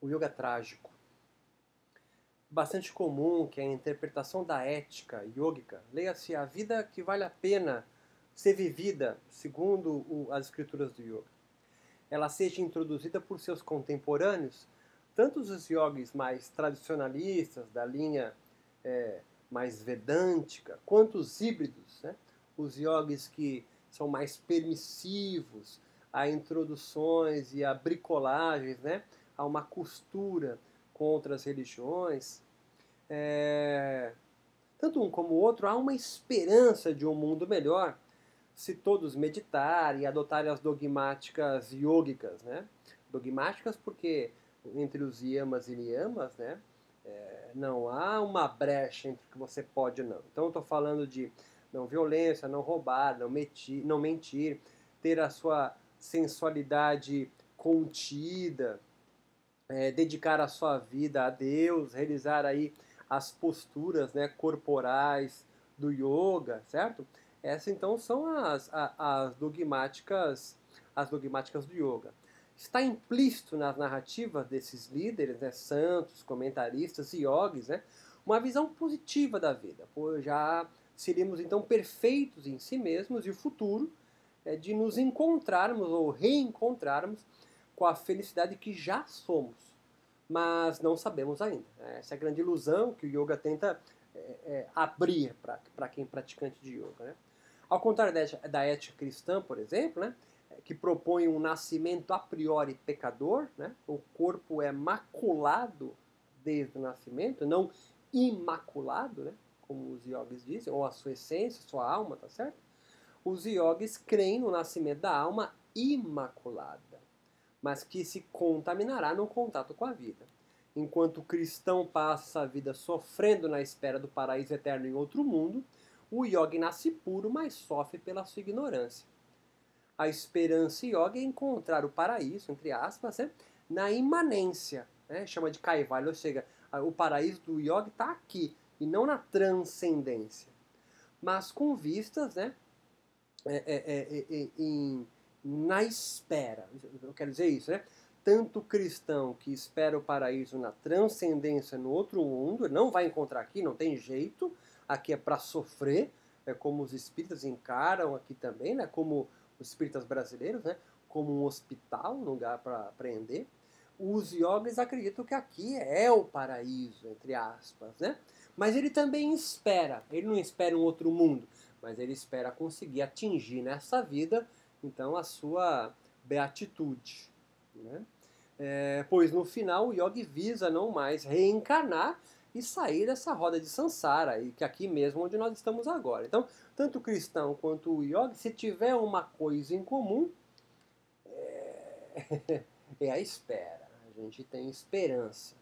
o yoga trágico. Bastante comum que a interpretação da ética yógica, leia-se a vida que vale a pena ser vivida segundo as escrituras do yoga, ela seja introduzida por seus contemporâneos, tanto os yogis mais tradicionalistas, da linha é, mais vedântica, quanto os híbridos, né? os yogis que são mais permissivos a introduções e a bricolagens, né? A uma costura com outras religiões. É... Tanto um como o outro, há uma esperança de um mundo melhor se todos meditarem e adotarem as dogmáticas yógicas, né? Dogmáticas porque entre os yamas e niyamas, né? É, não há uma brecha entre o que você pode e não. Então estou falando de não violência, não roubar, não mentir, não mentir, ter a sua sensualidade contida, é, dedicar a sua vida a Deus, realizar aí as posturas né, corporais do yoga, certo? Essas então são as, as, as dogmáticas as dogmáticas do yoga. Está implícito nas narrativas desses líderes, né, santos, comentaristas e yogis, né, uma visão positiva da vida, pois já seríamos então perfeitos em si mesmos e o futuro é de nos encontrarmos ou reencontrarmos com a felicidade que já somos mas não sabemos ainda. Essa é a grande ilusão que o yoga tenta é, é, abrir para quem é praticante de yoga. Né? Ao contrário da, da ética cristã, por exemplo, né, que propõe um nascimento a priori pecador, né, o corpo é maculado desde o nascimento, não imaculado, né, como os yogis dizem, ou a sua essência, sua alma, tá certo? Os yogis creem no nascimento da alma imaculada mas que se contaminará no contato com a vida. Enquanto o cristão passa a vida sofrendo na espera do paraíso eterno em outro mundo, o yogi nasce puro, mas sofre pela sua ignorância. A esperança yoga é encontrar o paraíso, entre aspas, né, na imanência, né, chama de kaivalya, ou seja, o paraíso do yogi está aqui, e não na transcendência. Mas com vistas né, é, é, é, em na espera. Eu quero dizer isso, né? Tanto o cristão que espera o paraíso na transcendência no outro mundo, não vai encontrar aqui, não tem jeito, aqui é para sofrer, é como os espíritas encaram aqui também, né? Como os espíritas brasileiros, né? Como um hospital, um lugar para aprender. Os yogis acreditam que aqui é o paraíso, entre aspas, né? Mas ele também espera, ele não espera um outro mundo, mas ele espera conseguir atingir nessa vida então a sua beatitude. Né? É, pois no final o yogi visa não mais reencarnar e sair dessa roda de sansara, e que aqui mesmo onde nós estamos agora. Então, tanto o cristão quanto o yogi, se tiver uma coisa em comum, é, é a espera. A gente tem esperança.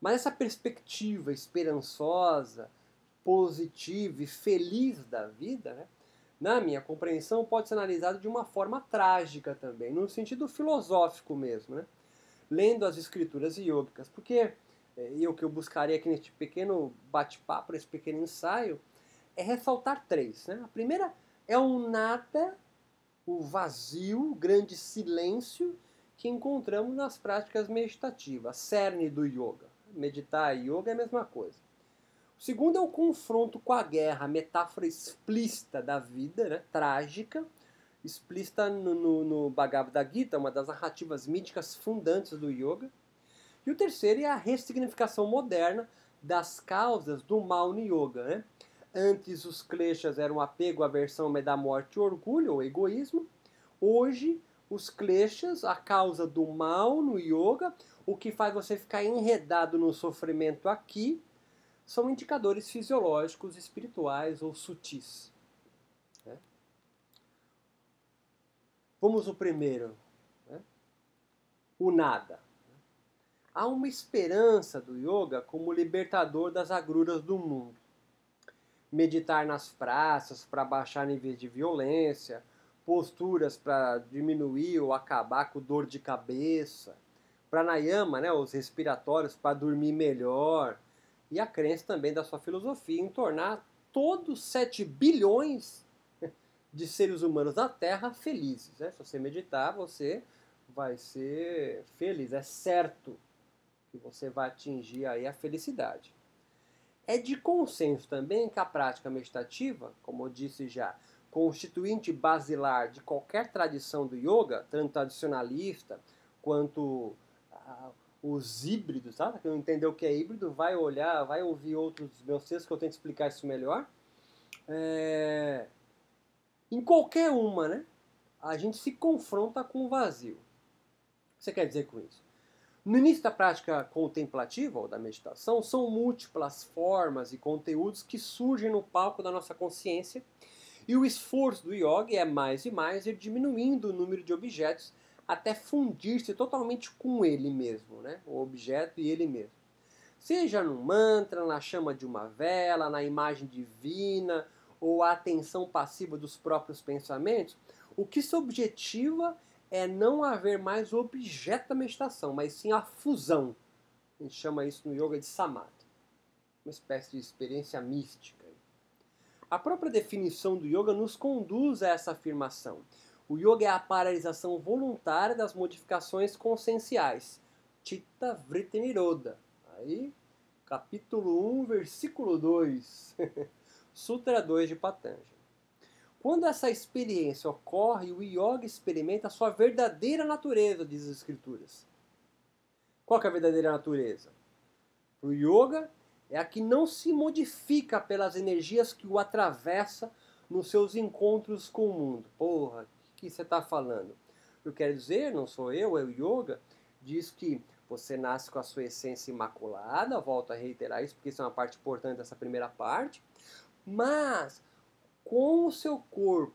Mas essa perspectiva esperançosa, positiva e feliz da vida, né, na minha compreensão, pode ser analisado de uma forma trágica também, no sentido filosófico mesmo, né? lendo as escrituras yogicas, porque é, e o que eu buscaria aqui neste pequeno bate-papo, nesse pequeno ensaio, é ressaltar três. Né? A primeira é o nada, o vazio, o grande silêncio que encontramos nas práticas meditativas, cerne do yoga. Meditar e yoga é a mesma coisa. O segundo é o confronto com a guerra, a metáfora explícita da vida, né, trágica, explícita no, no, no Bhagavad Gita, uma das narrativas míticas fundantes do yoga. E o terceiro é a ressignificação moderna das causas do mal no yoga. Né? Antes os kleshas eram apego, aversão, medo da morte, orgulho ou egoísmo. Hoje os kleshas, a causa do mal no yoga, o que faz você ficar enredado no sofrimento aqui, são indicadores fisiológicos, espirituais ou sutis. Né? Vamos o primeiro, né? o nada. Há uma esperança do yoga como libertador das agruras do mundo. Meditar nas praças para baixar níveis de violência, posturas para diminuir ou acabar com dor de cabeça, pranayama, né, os respiratórios para dormir melhor, e a crença também da sua filosofia em tornar todos 7 bilhões de seres humanos na Terra felizes. Né? Se você meditar, você vai ser feliz, é certo. E você vai atingir aí a felicidade. É de consenso também que a prática meditativa, como eu disse já, constituinte basilar de qualquer tradição do yoga, tanto tradicionalista quanto os híbridos, tá? Quem não entendeu o que é híbrido, vai olhar, vai ouvir outros meus textos que eu tento explicar isso melhor. É... Em qualquer uma, né? A gente se confronta com o vazio. O que você quer dizer com isso? No início da prática contemplativa ou da meditação, são múltiplas formas e conteúdos que surgem no palco da nossa consciência, e o esforço do yoga é mais e mais ir diminuindo o número de objetos até fundir-se totalmente com ele mesmo, né? o objeto e ele mesmo. Seja no mantra, na chama de uma vela, na imagem divina ou a atenção passiva dos próprios pensamentos, o que se objetiva é não haver mais o objeto da meditação, mas sim a fusão. A gente chama isso no yoga de samadhi. Uma espécie de experiência mística. A própria definição do yoga nos conduz a essa afirmação. O yoga é a paralisação voluntária das modificações conscienciais. Chitta Vritti Niroda. Aí, capítulo 1, versículo 2. Sutra 2 de Patanjali. Quando essa experiência ocorre, o yoga experimenta a sua verdadeira natureza, diz as escrituras. Qual é a verdadeira natureza? O yoga é a que não se modifica pelas energias que o atravessa nos seus encontros com o mundo. Porra, que você está falando? Eu quero dizer, não sou eu, é o yoga, diz que você nasce com a sua essência imaculada, volto a reiterar isso porque isso é uma parte importante dessa primeira parte, mas com o seu corpo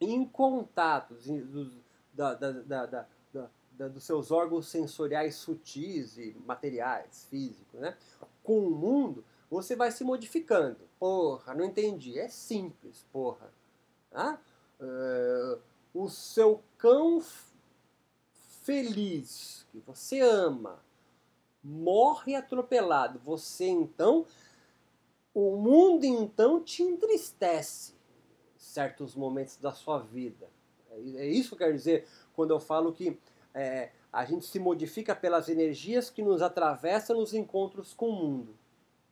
em contatos dos, da, da, da, dos seus órgãos sensoriais sutis e materiais, físicos, né? com o mundo, você vai se modificando. Porra, não entendi. É simples, porra. Ah? Uh, o seu cão feliz, que você ama, morre atropelado. Você então o mundo então te entristece em certos momentos da sua vida. É, é isso que eu quero dizer quando eu falo que é, a gente se modifica pelas energias que nos atravessam nos encontros com o mundo.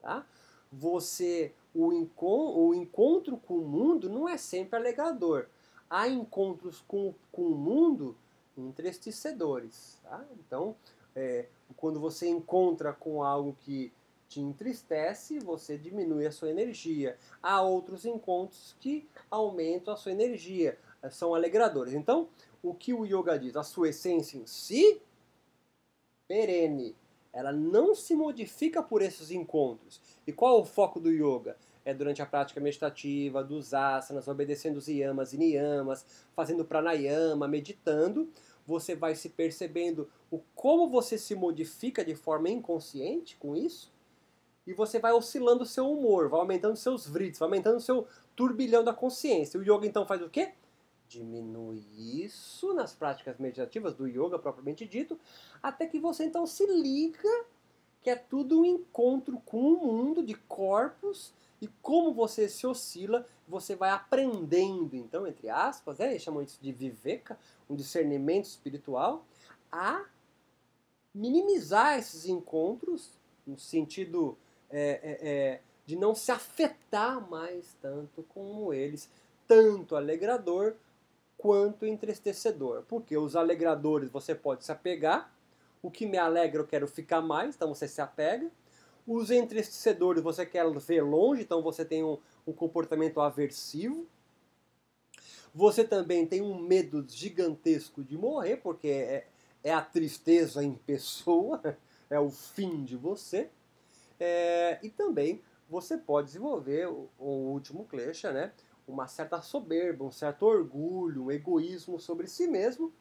Tá? Você, o, encon o encontro com o mundo não é sempre alegrador. Há encontros com, com o mundo entristecedores. Tá? Então, é, quando você encontra com algo que te entristece, você diminui a sua energia. Há outros encontros que aumentam a sua energia, eh, são alegradores. Então, o que o yoga diz? A sua essência em si, perene. Ela não se modifica por esses encontros. E qual é o foco do yoga? É durante a prática meditativa, dos asanas, obedecendo os yamas e niyamas, fazendo pranayama, meditando, você vai se percebendo o como você se modifica de forma inconsciente com isso e você vai oscilando o seu humor, vai aumentando seus vrits, vai aumentando o seu turbilhão da consciência. O yoga então faz o quê? Diminui isso nas práticas meditativas do yoga propriamente dito, até que você então se liga que é tudo um encontro com o mundo de corpos e como você se oscila, você vai aprendendo, então, entre aspas, é, chamam isso de viveka, um discernimento espiritual, a minimizar esses encontros no sentido é, é, é, de não se afetar mais tanto como eles, tanto alegrador quanto entristecedor. Porque os alegradores você pode se apegar, o que me alegra eu quero ficar mais, então você se apega. Os entristecedores você quer ver longe, então você tem um, um comportamento aversivo. Você também tem um medo gigantesco de morrer, porque é, é a tristeza em pessoa, é o fim de você. É, e também você pode desenvolver o, o último klesha, né? uma certa soberba, um certo orgulho, um egoísmo sobre si mesmo,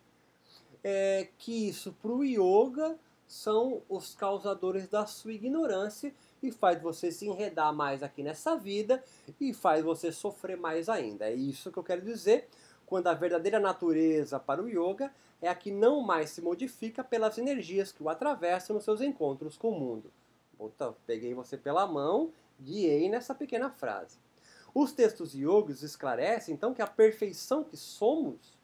é, que isso para o yoga são os causadores da sua ignorância e faz você se enredar mais aqui nessa vida e faz você sofrer mais ainda. É isso que eu quero dizer quando a verdadeira natureza para o yoga é a que não mais se modifica pelas energias que o atravessam nos seus encontros com o mundo. Puta, peguei você pela mão, guiei nessa pequena frase. Os textos yogis esclarecem então que a perfeição que somos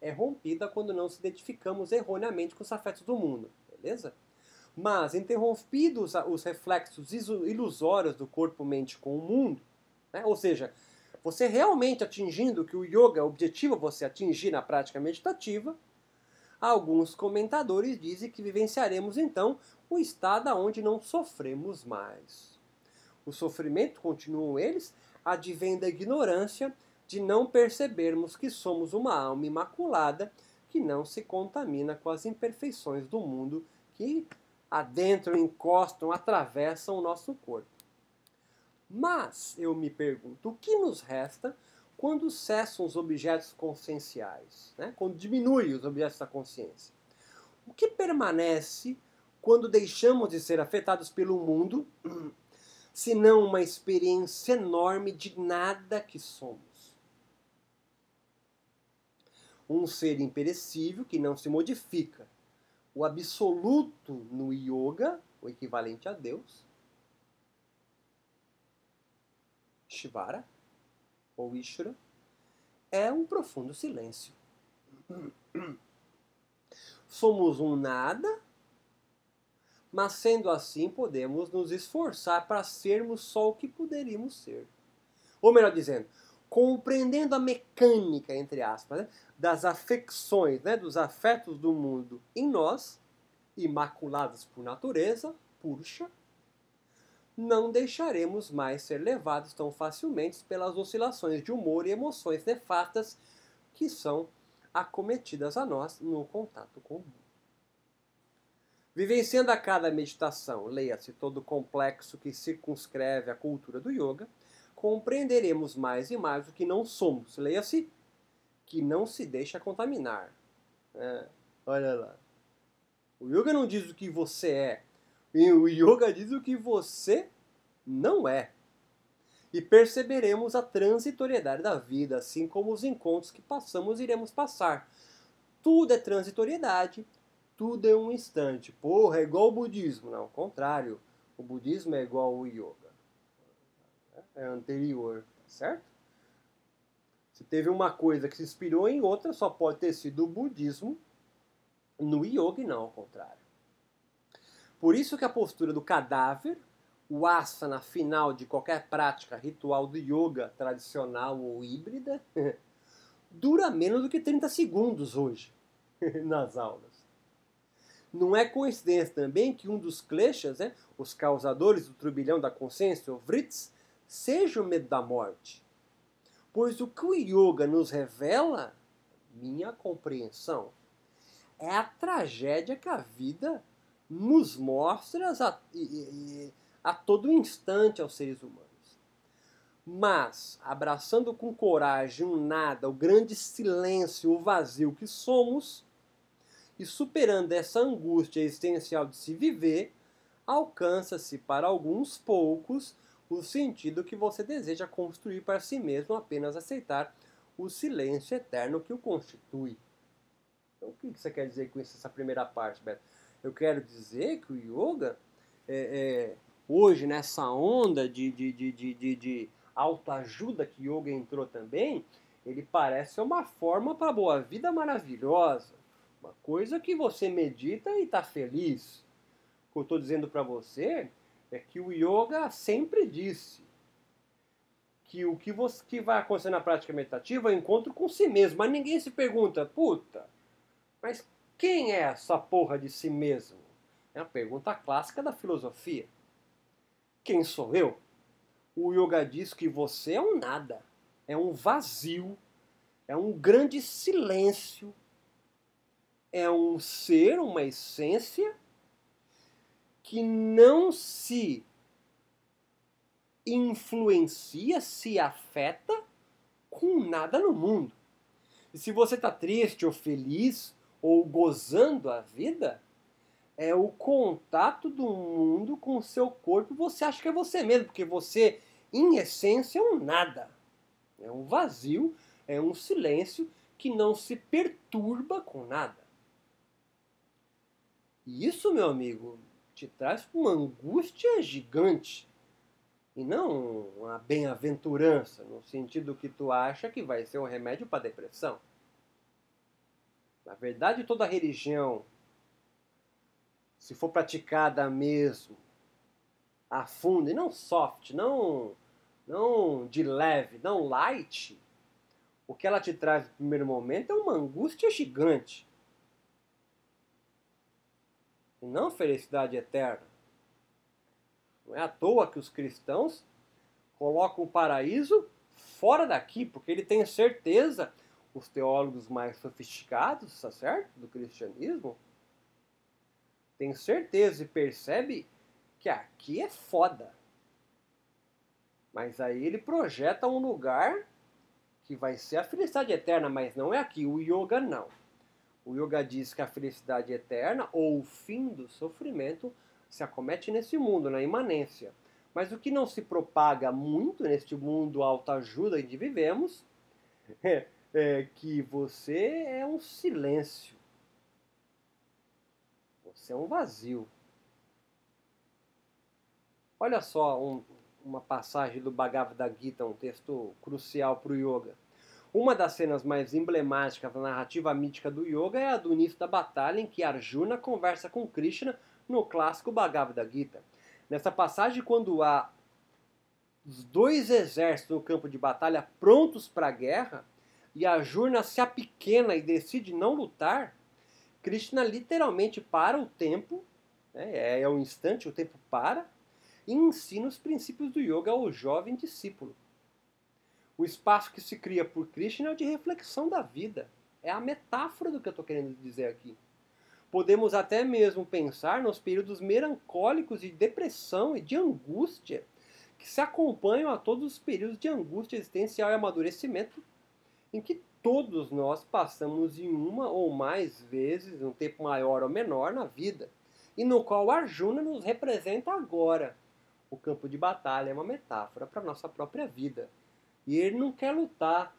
é rompida quando não se identificamos erroneamente com os afetos do mundo, beleza? Mas, interrompidos os reflexos ilusórios do corpo-mente com o mundo, né? ou seja, você realmente atingindo o que o yoga objetiva você atingir na prática meditativa, alguns comentadores dizem que vivenciaremos então o estado onde não sofremos mais. O sofrimento, continuam eles, advém da ignorância de não percebermos que somos uma alma imaculada que não se contamina com as imperfeições do mundo que adentram, encostam, atravessam o nosso corpo. Mas eu me pergunto, o que nos resta quando cessam os objetos conscienciais? Né? Quando diminui os objetos da consciência? O que permanece quando deixamos de ser afetados pelo mundo, senão uma experiência enorme de nada que somos? Um ser imperecível que não se modifica, o absoluto no yoga, o equivalente a Deus, Shivara, ou Ishvara, é um profundo silêncio. Somos um nada, mas sendo assim podemos nos esforçar para sermos só o que poderíamos ser. Ou melhor dizendo, compreendendo a mecânica, entre aspas, né, das afecções, né, dos afetos do mundo em nós, imaculados por natureza, puxa, não deixaremos mais ser levados tão facilmente pelas oscilações de humor e emoções nefastas que são acometidas a nós no contato com o mundo. Vivenciando a cada meditação, leia-se todo o complexo que circunscreve a cultura do yoga, compreenderemos mais e mais o que não somos. Leia-se que não se deixa contaminar. É, olha lá. O yoga não diz o que você é. O yoga diz o que você não é. E perceberemos a transitoriedade da vida, assim como os encontros que passamos iremos passar. Tudo é transitoriedade, tudo é um instante. Porra, é igual o budismo. Não, ao contrário. O budismo é igual ao yoga anterior, certo? Se teve uma coisa que se inspirou em outra, só pode ter sido o budismo no yoga e não ao contrário. Por isso que a postura do cadáver, o asana final de qualquer prática ritual do yoga tradicional ou híbrida, dura menos do que 30 segundos hoje nas aulas. Não é coincidência também que um dos kleshas, né, os causadores do turbilhão da consciência, o Vrits, seja o medo da morte. Pois o que o yoga nos revela, minha compreensão, é a tragédia que a vida nos mostra a, a todo instante aos seres humanos. Mas, abraçando com coragem o nada, o grande silêncio, o vazio que somos, e superando essa angústia existencial de se viver, alcança-se para alguns poucos o sentido que você deseja construir para si mesmo apenas aceitar o silêncio eterno que o constitui. Então, o que você quer dizer com isso, essa primeira parte, Beto? Eu quero dizer que o yoga, é, é, hoje, nessa onda de, de, de, de, de autoajuda que yoga entrou também, ele parece uma forma para a boa vida maravilhosa. Uma coisa que você medita e está feliz. O que eu estou dizendo para você é que o yoga sempre disse que o que, você, que vai acontecer na prática meditativa é o encontro com si mesmo. Mas ninguém se pergunta, puta, mas quem é essa porra de si mesmo? É a pergunta clássica da filosofia. Quem sou eu? O yoga diz que você é um nada, é um vazio, é um grande silêncio, é um ser, uma essência que não se influencia, se afeta com nada no mundo. E se você está triste ou feliz ou gozando a vida, é o contato do mundo com o seu corpo. Você acha que é você mesmo, porque você, em essência, é um nada. É um vazio, é um silêncio que não se perturba com nada. E isso, meu amigo, te traz uma angústia gigante. E não uma bem-aventurança, no sentido que tu acha que vai ser um remédio para depressão. Na verdade, toda religião se for praticada mesmo a fundo, e não soft, não, não de leve, não light, o que ela te traz no primeiro momento é uma angústia gigante. E não felicidade eterna. Não é à toa que os cristãos colocam o paraíso fora daqui, porque ele tem certeza, os teólogos mais sofisticados, tá certo? Do cristianismo, tem certeza e percebe que aqui é foda. Mas aí ele projeta um lugar que vai ser a felicidade eterna, mas não é aqui. O yoga não. O yoga diz que a felicidade eterna ou o fim do sofrimento se acomete nesse mundo, na imanência. Mas o que não se propaga muito neste mundo autoajuda em que vivemos é, é que você é um silêncio. Você é um vazio. Olha só um, uma passagem do Bhagavad Gita, um texto crucial para o yoga. Uma das cenas mais emblemáticas da narrativa mítica do yoga é a do início da batalha em que Arjuna conversa com Krishna no clássico Bhagavad Gita. Nessa passagem, quando há os dois exércitos no campo de batalha prontos para a guerra, e Arjuna se apequena e decide não lutar, Krishna literalmente para o tempo, né, é, é o instante, o tempo para, e ensina os princípios do yoga ao jovem discípulo. O espaço que se cria por Krishna é o de reflexão da vida. É a metáfora do que eu estou querendo dizer aqui. Podemos até mesmo pensar nos períodos melancólicos de depressão e de angústia que se acompanham a todos os períodos de angústia existencial e amadurecimento em que todos nós passamos em uma ou mais vezes, um tempo maior ou menor, na vida, e no qual Arjuna nos representa agora. O campo de batalha é uma metáfora para a nossa própria vida. E ele não quer lutar.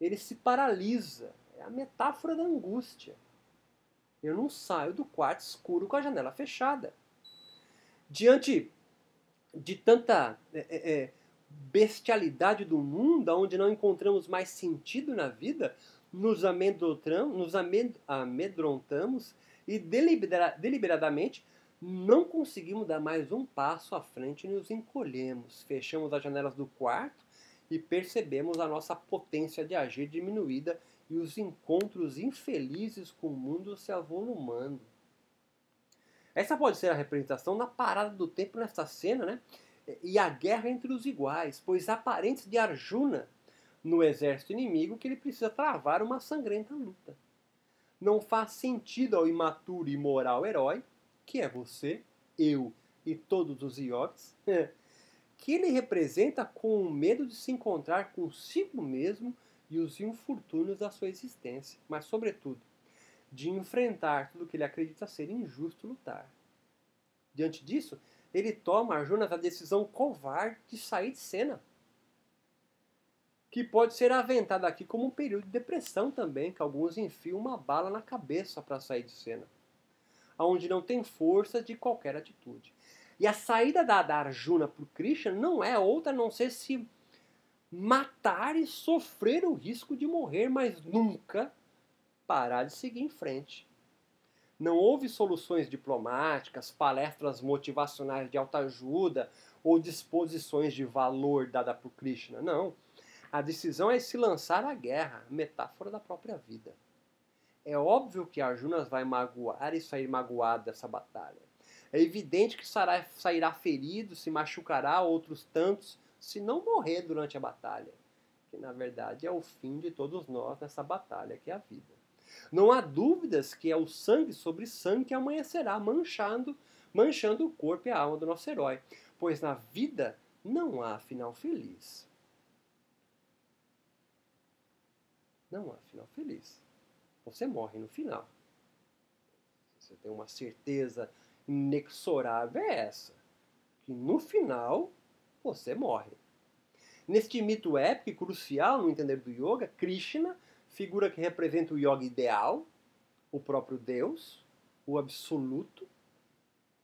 Ele se paralisa. É a metáfora da angústia. Eu não saio do quarto escuro com a janela fechada. Diante de tanta é, é, é bestialidade do mundo, onde não encontramos mais sentido na vida, nos nos amedrontamos e deliberadamente não conseguimos dar mais um passo à frente e nos encolhemos. Fechamos as janelas do quarto e percebemos a nossa potência de agir diminuída e os encontros infelizes com o mundo se avolumando. Essa pode ser a representação na parada do tempo nesta cena, né? E a guerra entre os iguais, pois há parentes de Arjuna no exército inimigo que ele precisa travar uma sangrenta luta. Não faz sentido ao imaturo e imoral herói, que é você, eu e todos os yogis, que ele representa com o medo de se encontrar consigo mesmo e os infortúnios da sua existência, mas, sobretudo, de enfrentar tudo que ele acredita ser injusto lutar. Diante disso, ele toma Arjuna a decisão covarde de sair de cena. Que pode ser aventada aqui como um período de depressão também, que alguns enfiam uma bala na cabeça para sair de cena. Onde não tem força de qualquer atitude. E a saída da, Arjuna para o Krishna não é outra a não ser se matar e sofrer o risco de morrer, mas nunca parar de seguir em frente. Não houve soluções diplomáticas, palestras motivacionais de autoajuda ou disposições de valor dada por Krishna. Não. A decisão é se lançar à guerra, metáfora da própria vida. É óbvio que Arjuna vai magoar e sair magoado dessa batalha. É evidente que sairá ferido, se machucará outros tantos, se não morrer durante a batalha, que na verdade é o fim de todos nós nessa batalha que é a vida. Não há dúvidas que é o sangue sobre sangue que amanhecerá manchando, manchando o corpo e a alma do nosso herói, pois na vida não há final feliz. Não há final feliz. Você morre no final. Você tem uma certeza inexorável é essa, que no final você morre. Neste mito épico e crucial no entender do yoga, Krishna, figura que representa o yoga ideal, o próprio Deus, o absoluto,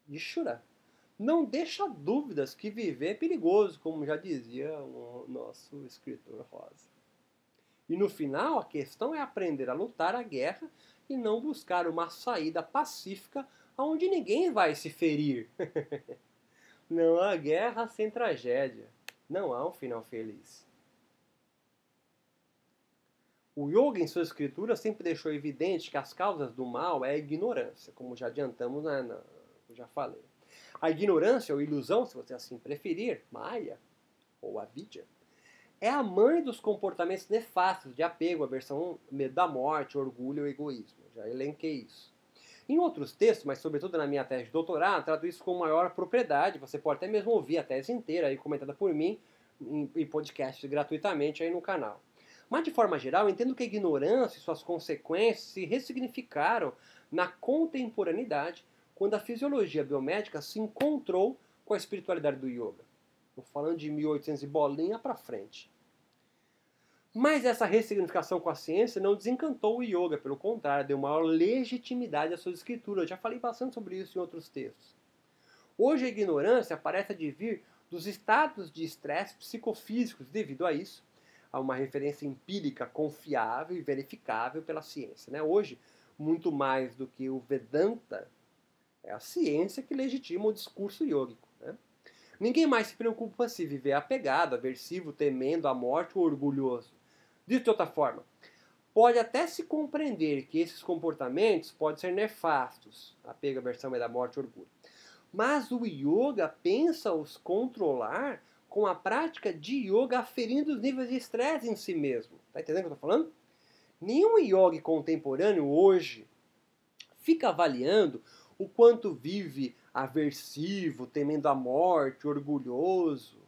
Ishura, não deixa dúvidas que viver é perigoso, como já dizia o nosso escritor Rosa. E no final, a questão é aprender a lutar a guerra e não buscar uma saída pacífica onde ninguém vai se ferir. não há guerra sem tragédia. Não há um final feliz. O yoga, em suas escrituras, sempre deixou evidente que as causas do mal é a ignorância, como já adiantamos, né, na, já falei. A ignorância ou ilusão, se você assim preferir, Maya ou avidya, é a mãe dos comportamentos nefastos de apego, aversão, medo da morte, orgulho e egoísmo. Já elenquei isso. Em outros textos, mas sobretudo na minha tese de doutorado, trato isso com maior propriedade. Você pode até mesmo ouvir a tese inteira aí comentada por mim em, podcast gratuitamente aí no canal. Mas, de forma geral, entendo que a ignorância e suas consequências se ressignificaram na contemporaneidade quando a fisiologia biomédica se encontrou com a espiritualidade do yoga. Estou falando de 1800 e bolinha para frente. Mas essa ressignificação com a ciência não desencantou o yoga, pelo contrário, deu maior legitimidade às suas escrituras. Eu já falei bastante sobre isso em outros textos. Hoje a ignorância parece advir dos estados de estresse psicofísicos devido a isso, a uma referência empírica confiável e verificável pela ciência. Né? Hoje, muito mais do que o Vedanta, é a ciência que legitima o discurso yógico. Ninguém mais se preocupa se viver apegado, aversivo, temendo a morte ou orgulhoso. De outra forma, pode até se compreender que esses comportamentos podem ser nefastos, apego, aversão é da morte orgulho. Mas o yoga pensa os controlar com a prática de yoga aferindo os níveis de estresse em si mesmo. Tá entendendo o que eu estou falando? Nenhum yogi contemporâneo hoje fica avaliando o quanto vive aversivo, temendo a morte, orgulhoso.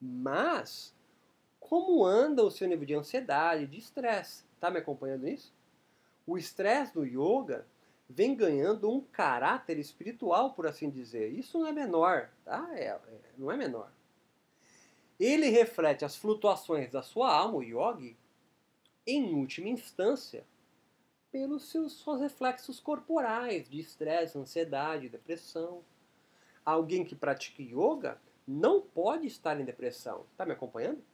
Mas como anda o seu nível de ansiedade, de estresse? Tá me acompanhando nisso? O estresse do yoga vem ganhando um caráter espiritual, por assim dizer. Isso não é menor, tá? É, é, não é menor. Ele reflete as flutuações da sua alma, o yogi, em última instância, pelos seus, seus reflexos corporais de estresse, ansiedade, depressão. Alguém que pratica yoga não pode estar em depressão. Está me acompanhando?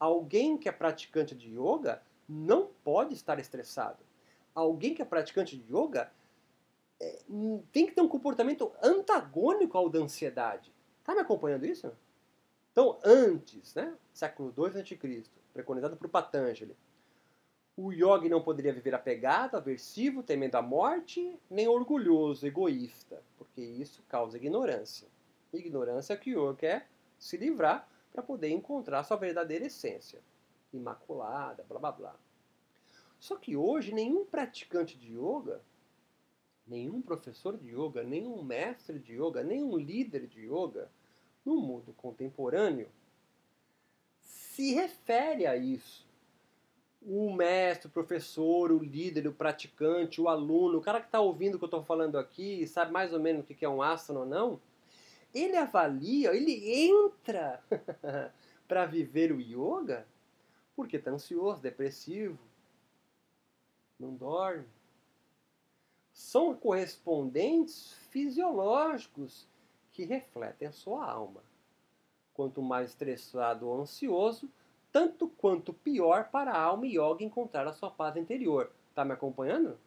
Alguém que é praticante de yoga não pode estar estressado. Alguém que é praticante de yoga é, tem que ter um comportamento antagônico ao da ansiedade. Está me acompanhando isso? Então, antes, né, século II a.C., preconizado por Patanjali, o yogi não poderia viver apegado, aversivo, temendo a morte, nem orgulhoso, egoísta, porque isso causa ignorância. Ignorância que o yoga quer se livrar para poder encontrar sua verdadeira essência, imaculada, blá blá blá. Só que hoje nenhum praticante de yoga, nenhum professor de yoga, nenhum mestre de yoga, nenhum líder de yoga no mundo contemporâneo se refere a isso. O mestre, o professor, o líder, o praticante, o aluno, o cara que está ouvindo o que eu estou falando aqui, sabe mais ou menos o que é um asana ou não, ele avalia, ele entra para viver o yoga porque está ansioso, depressivo, não dorme. São correspondentes fisiológicos que refletem a sua alma. Quanto mais estressado ou ansioso, tanto quanto pior para a alma yoga encontrar a sua paz interior. Está me acompanhando?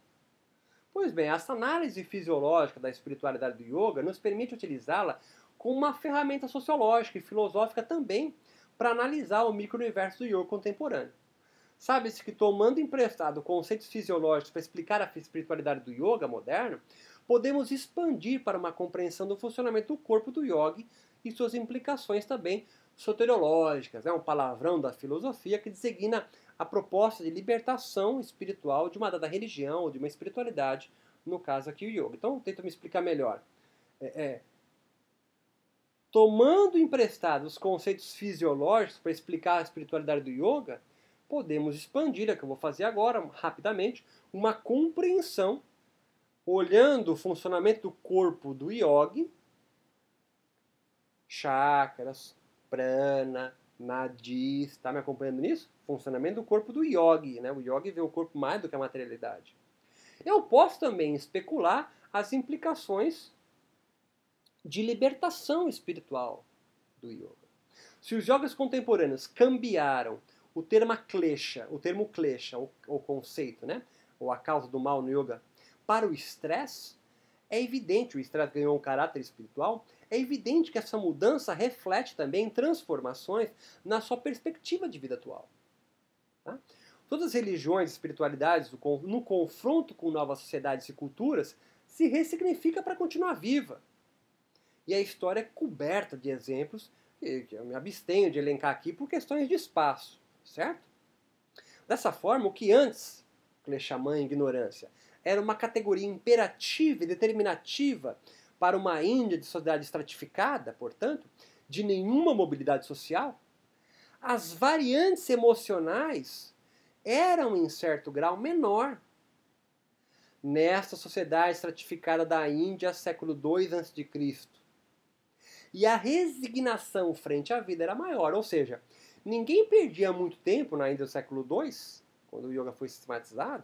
Pois bem, essa análise fisiológica da espiritualidade do yoga nos permite utilizá-la como uma ferramenta sociológica e filosófica também para analisar o micro-universo do yoga contemporâneo. Sabe-se que tomando emprestado conceitos fisiológicos para explicar a espiritualidade do yoga moderno, podemos expandir para uma compreensão do funcionamento do corpo do yogi e suas implicações também soteriológicas. É um palavrão da filosofia que designa a proposta de libertação espiritual de uma dada religião ou de uma espiritualidade, no caso aqui o yoga. Então, tenta me explicar melhor. É, é, tomando emprestado os conceitos fisiológicos para explicar a espiritualidade do yoga, podemos expandir, é o que eu vou fazer agora, rapidamente, uma compreensão olhando o funcionamento do corpo do yogi, chakras, prana, nadis, está me acompanhando nisso? Funcionamento do corpo do yogi, né? O yogi vê o corpo mais do que a materialidade. Eu posso também especular as implicações de libertação espiritual do yoga. Se os yogas contemporâneos cambiaram o termo klesha, o termo klesha, o, o conceito, né? ou a causa do mal no yoga, para o estresse, é evidente, o estresse ganhou um caráter espiritual, é evidente que essa mudança reflete também transformações na sua perspectiva de vida atual. Tá? Todas as religiões e espiritualidades, no confronto com novas sociedades e culturas, se ressignifica para continuar viva. E a história é coberta de exemplos que eu me abstenho de elencar aqui por questões de espaço, certo? Dessa forma, o que antes, Kleshaman ignorância, era uma categoria imperativa e determinativa para uma Índia de sociedade estratificada, portanto, de nenhuma mobilidade social, as variantes emocionais eram, em certo grau, menor nesta sociedade estratificada da Índia, século II a.C. E a resignação frente à vida era maior, ou seja, ninguém perdia muito tempo na Índia do século II, quando o yoga foi sistematizado,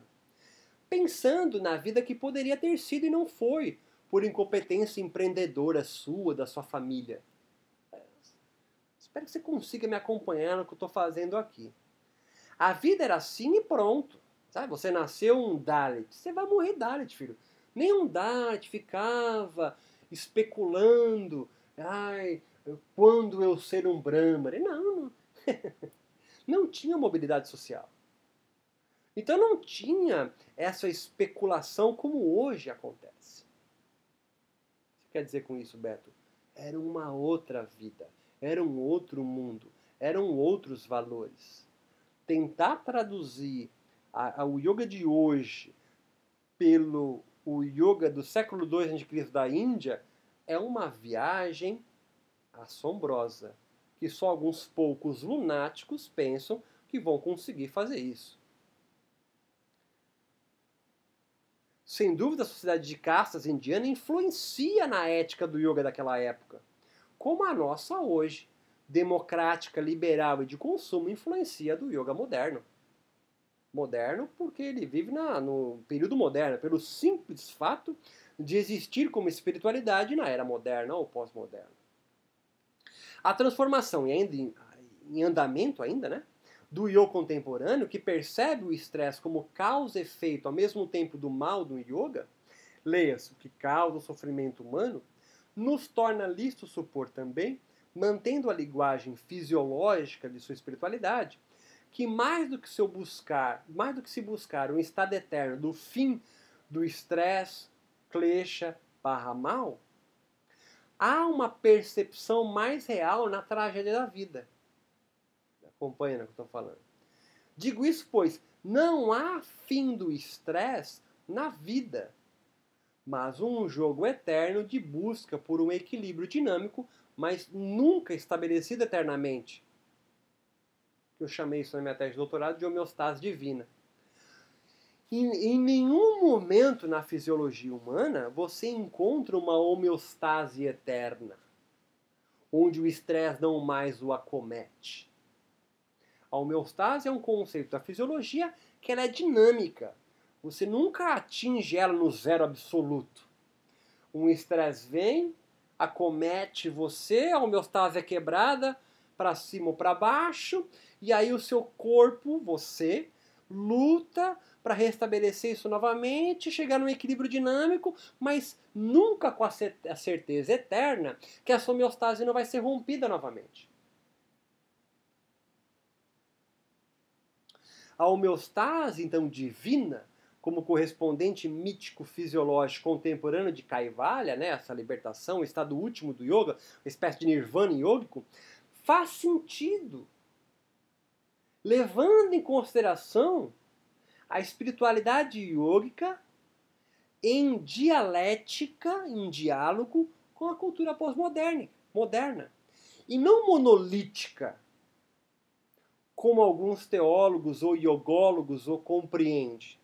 pensando na vida que poderia ter sido e não foi, por incompetência empreendedora sua, da sua família. Espero que você consiga me acompanhar no que eu estou fazendo aqui. A vida era assim e pronto. Sabe? Você nasceu um Dalit, você vai morrer Dalit, filho. Nenhum Dalit ficava especulando, ai, quando eu ser um Brahmana. Não, não. não tinha mobilidade social. Então não tinha essa especulação como hoje acontece. O que quer dizer com isso, Beto? Era uma outra vida, era um outro mundo, eram outros valores. Tentar traduzir a, a, o yoga de hoje pelo o yoga do século II a.C. da Índia é uma viagem assombrosa, que só alguns poucos lunáticos pensam que vão conseguir fazer isso. Sem dúvida, a sociedade de castas indiana influencia na ética do yoga daquela época, como a nossa hoje, democrática, liberal e de consumo, influencia do yoga moderno. Moderno porque ele vive na, no período moderno, pelo simples fato de existir como espiritualidade na era moderna ou pós-moderna. A transformação em, em andamento ainda, né? Do yoga contemporâneo, que percebe o estresse como causa e efeito ao mesmo tempo do mal do yoga, leia-se que causa o sofrimento humano, nos torna listo supor também, mantendo a linguagem fisiológica de sua espiritualidade, que mais do que se buscar, mais do que se buscar um estado eterno do fim do estresse, Klesha barra mal, há uma percepção mais real na tragédia da vida. Acompanha o que eu estou falando. Digo isso, pois não há fim do estresse na vida, mas um jogo eterno de busca por um equilíbrio dinâmico, mas nunca estabelecido eternamente. Eu chamei isso na minha tese de doutorado de homeostase divina. Em, em nenhum momento na fisiologia humana você encontra uma homeostase eterna, onde o estresse não mais o acomete. A homeostase é um conceito da fisiologia que ela é dinâmica. Você nunca atinge ela no zero absoluto. Um estresse vem, acomete você, a homeostase é quebrada para cima ou para baixo, e aí o seu corpo, você, luta para restabelecer isso novamente, chegar num equilíbrio dinâmico, mas nunca com a certeza eterna que a homeostase não vai ser rompida novamente. A homeostase, então, divina, como correspondente mítico fisiológico contemporâneo de Kaivalya, né, essa libertação, o estado último do yoga, uma espécie de nirvana yógico, faz sentido, levando em consideração a espiritualidade yógica em dialética, em diálogo com a cultura pós-moderna, moderna, e não monolítica, como alguns teólogos ou iogólogos o compreendem.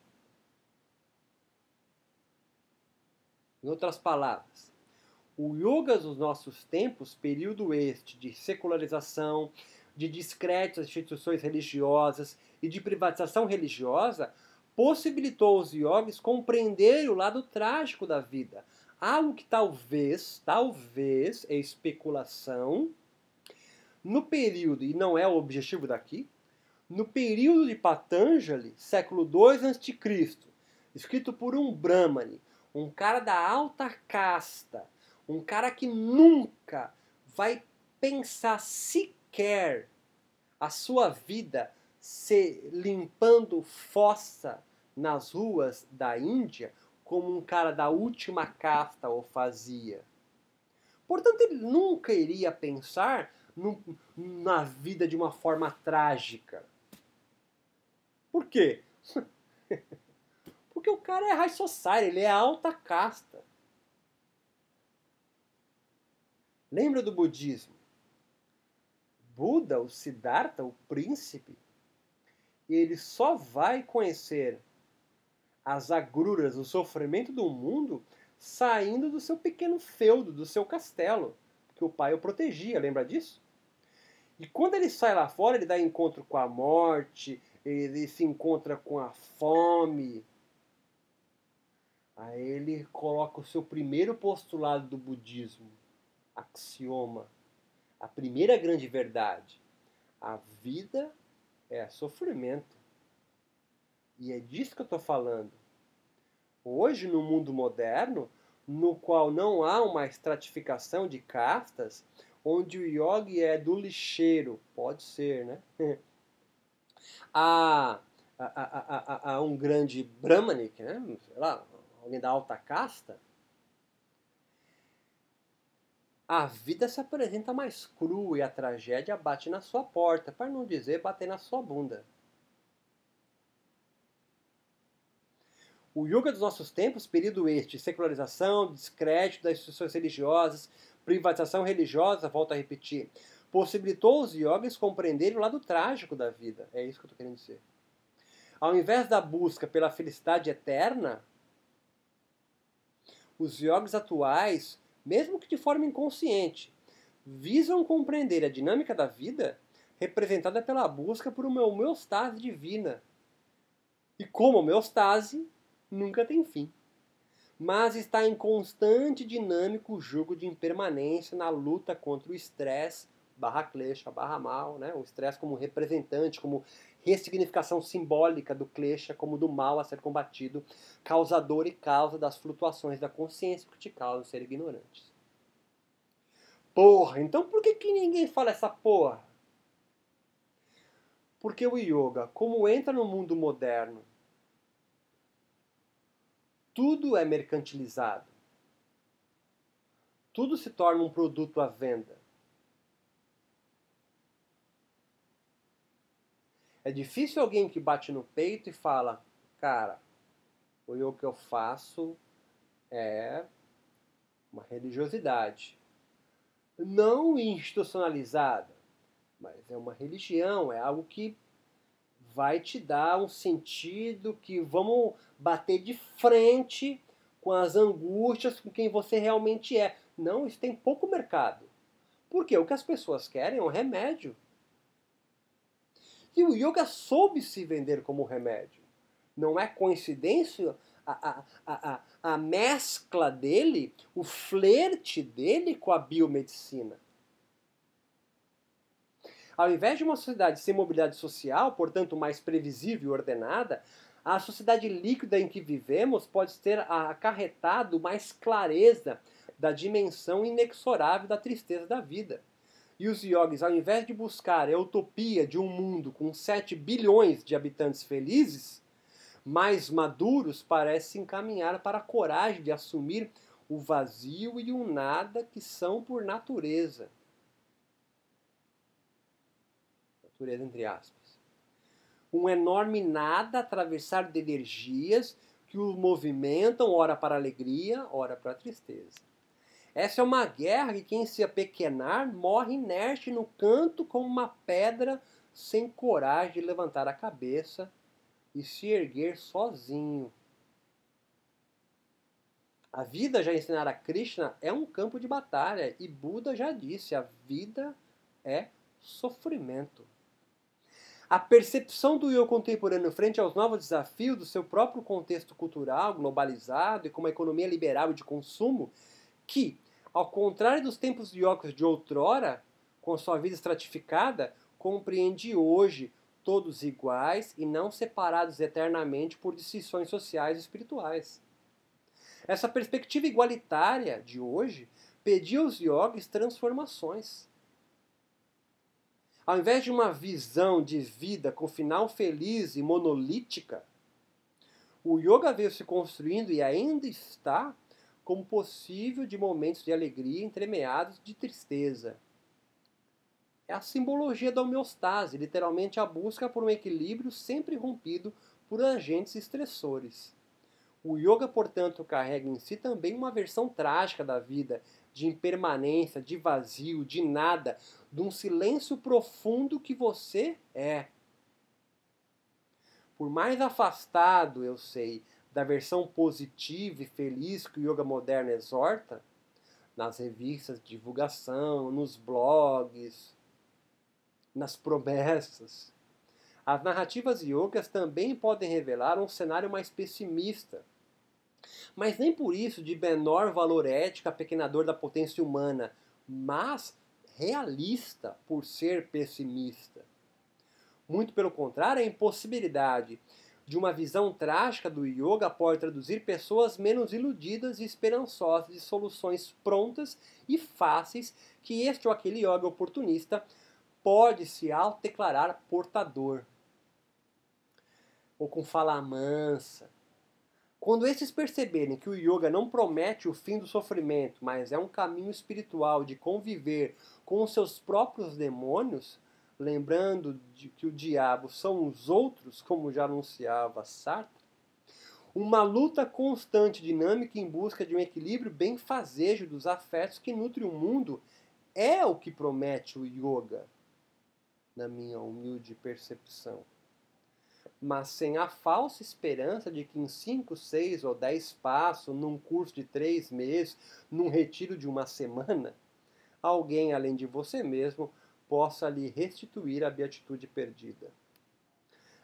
Em outras palavras, o yoga dos nossos tempos, período este de secularização, de descrédito às instituições religiosas e de privatização religiosa, possibilitou aos yogis compreender o lado trágico da vida. Algo que talvez, talvez, é especulação, no período, e não é o objetivo daqui, no período de Patanjali, século II a.C., escrito por um Brahmani, um cara da alta casta, um cara que nunca vai pensar sequer a sua vida se limpando fossa nas ruas da Índia, como um cara da última casta o fazia. Portanto, ele nunca iria pensar no, na vida de uma forma trágica. Por quê? Porque o cara é high society, ele é alta casta. Lembra do budismo? Buda, o Siddhartha, o príncipe, ele só vai conhecer as agruras, o sofrimento do mundo saindo do seu pequeno feudo, do seu castelo, que o pai o protegia, lembra disso? E quando ele sai lá fora, ele dá encontro com a morte, ele se encontra com a fome. Aí ele coloca o seu primeiro postulado do budismo, axioma, a primeira grande verdade. A vida é sofrimento. E é disso que eu estou falando. Hoje, no mundo moderno, no qual não há uma estratificação de castas, onde o yogi é do lixeiro, pode ser, né? há, um grande brahmanik, né? Sei lá, alguém da alta casta, a vida se apresenta mais crua e a tragédia bate na sua porta, para não dizer bater na sua bunda. O yoga dos nossos tempos, período este, secularização, descrédito das instituições religiosas, privatização religiosa, volto a repetir, possibilitou os yogis compreenderem o lado trágico da vida. É isso que eu estou querendo dizer. Ao invés da busca pela felicidade eterna, os yogis atuais, mesmo que de forma inconsciente, visam compreender a dinâmica da vida representada pela busca por uma homeostase divina. E como homeostase nunca tem fim. Mas está em constante dinâmico jogo de impermanência na luta contra o estresse barra klesha, barra mal, né? o estresse como representante, como ressignificação simbólica do klesha como do mal a ser combatido, causador e causa das flutuações da consciência que te causam ser ignorantes. Porra, então por que, que ninguém fala essa porra? Porque o yoga, como entra no mundo moderno, tudo é mercantilizado. Tudo se torna um produto à venda. É difícil alguém que bate no peito e fala, cara, o que eu faço é uma religiosidade. Não institucionalizada, mas é uma religião, é algo que vai te dar um sentido que vamos bater de frente com as angústias com quem você realmente é. Não, isso tem pouco mercado. Porque o que as pessoas querem é um remédio. E o yoga soube se vender como remédio. Não é coincidência a, a, a, a, mescla dele, o flerte dele com a biomedicina. Ao invés de uma sociedade sem mobilidade social, portanto mais previsível e ordenada, a sociedade líquida em que vivemos pode ter acarretado mais clareza da dimensão inexorável da tristeza da vida. E os yogis, ao invés de buscar a utopia de um mundo com 7 bilhões de habitantes felizes, mais maduros, parecem encaminhar para a coragem de assumir o vazio e o nada que são por natureza. Natureza entre aspas. Um enorme nada atravessar de energias que o movimentam, ora para a alegria, ora para a tristeza. Essa é uma guerra que quem se apequenar morre inerte no canto como uma pedra sem coragem de levantar a cabeça e se erguer sozinho. A vida, já ensinara Krishna, é um campo de batalha e Buda já disse: a vida é sofrimento. A percepção do eu contemporâneo frente aos novos desafios do seu próprio contexto cultural, globalizado e com uma economia liberal e de consumo, que, ao contrário dos tempos Yokos de outrora, com sua vida estratificada, compreende hoje todos iguais e não separados eternamente por distinções sociais e espirituais. Essa perspectiva igualitária de hoje pedia aos yogis transformações. Ao invés de uma visão de vida com final feliz e monolítica, o yoga veio se construindo e ainda está como possível de momentos de alegria entremeados de tristeza. É a simbologia da homeostase, literalmente a busca por um equilíbrio sempre rompido por agentes estressores. O yoga, portanto, carrega em si também uma versão trágica da vida, de impermanência, de vazio, de nada, de um silêncio profundo que você é. Por mais afastado, eu sei, da versão positiva e feliz que o yoga moderno exorta, nas revistas de divulgação, nos blogs, nas promessas. As narrativas yogas também podem revelar um cenário mais pessimista, mas nem por isso de menor valor ético apequenador da potência humana, mas realista por ser pessimista. Muito pelo contrário, a impossibilidade de uma visão trágica do yoga pode traduzir pessoas menos iludidas e esperançosas de soluções prontas e fáceis que este ou aquele yoga oportunista pode se autodeclarar portador. Ou com fala mansa. Quando esses perceberem que o yoga não promete o fim do sofrimento, mas é um caminho espiritual de conviver com os seus próprios demônios, lembrando de que o diabo são os outros, como já anunciava Sartre, uma luta constante, dinâmica em busca de um equilíbrio bem fazejo dos afetos que nutre o mundo é o que promete o yoga, na minha humilde percepção. Mas sem a falsa esperança de que em 5, 6 ou 10 passos, num curso de três meses, num retiro de uma semana, alguém além de você mesmo possa lhe restituir a beatitude perdida.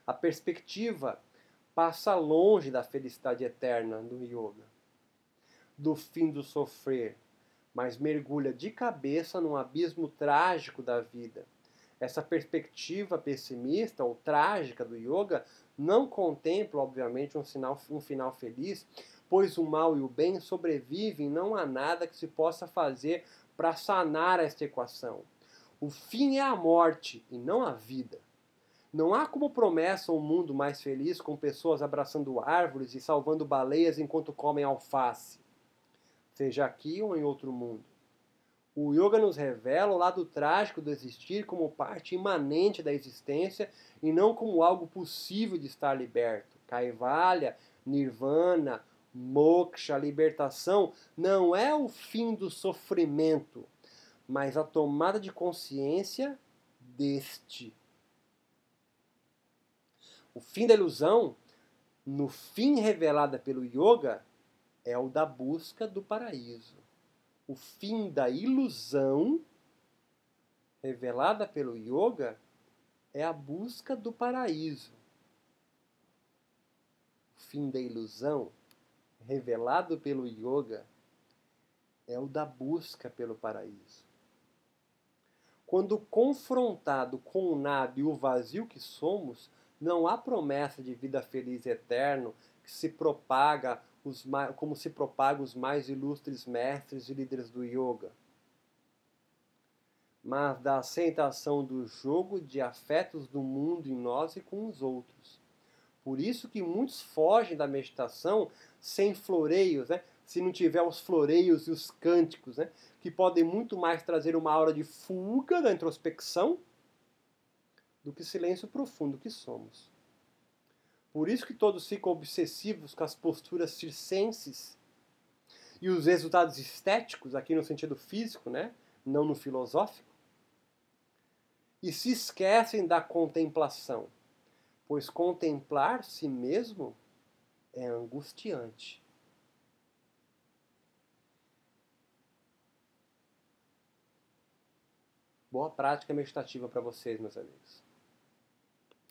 A perspectiva passa longe da felicidade eterna do yoga, do fim do sofrer, mas mergulha de cabeça num abismo trágico da vida. Essa perspectiva pessimista ou trágica do yoga não contempla, obviamente, um, sinal, um final feliz, pois o mal e o bem sobrevivem, não há nada que se possa fazer para sanar esta equação. O fim é a morte e não a vida. Não há como promessa um mundo mais feliz com pessoas abraçando árvores e salvando baleias enquanto comem alface, seja aqui ou em outro mundo. O yoga nos revela o lado trágico do existir como parte imanente da existência e não como algo possível de estar liberto. Kaivalya, nirvana, moksha, libertação, não é o fim do sofrimento, mas a tomada de consciência deste. O fim da ilusão, no fim revelada pelo yoga, é o da busca do paraíso. O fim da ilusão, revelada pelo yoga, é a busca do paraíso. O fim da ilusão, revelado pelo yoga, é o da busca pelo paraíso. Quando confrontado com o nada e o vazio que somos, não há promessa de vida feliz eterno que se propaga os, como se propaga os mais ilustres mestres e líderes do yoga, mas da aceitação do jogo de afetos do mundo em nós e com os outros. Por isso que muitos fogem da meditação sem floreios, né? se não tiver os floreios e os cânticos, né? que podem muito mais trazer uma aura de fuga da introspecção do que silêncio profundo que somos. Por isso que todos ficam obsessivos com as posturas circenses e os resultados estéticos, aqui no sentido físico, né? não no filosófico, e se esquecem da contemplação, pois contemplar si mesmo é angustiante. Boa prática meditativa para vocês, meus amigos.